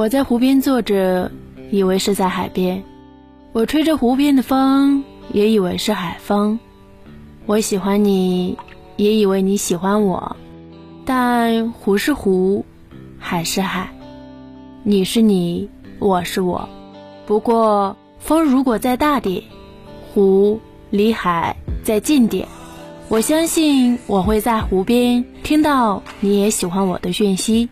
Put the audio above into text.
我在湖边坐着以为是在海边。我吹着湖边的风也以为是海风。我喜欢你也以为你喜欢我。但湖是湖海是海。你是你我是我。不过风如果再大点湖离海再近点。我相信我会在湖边听到你也喜欢我的讯息。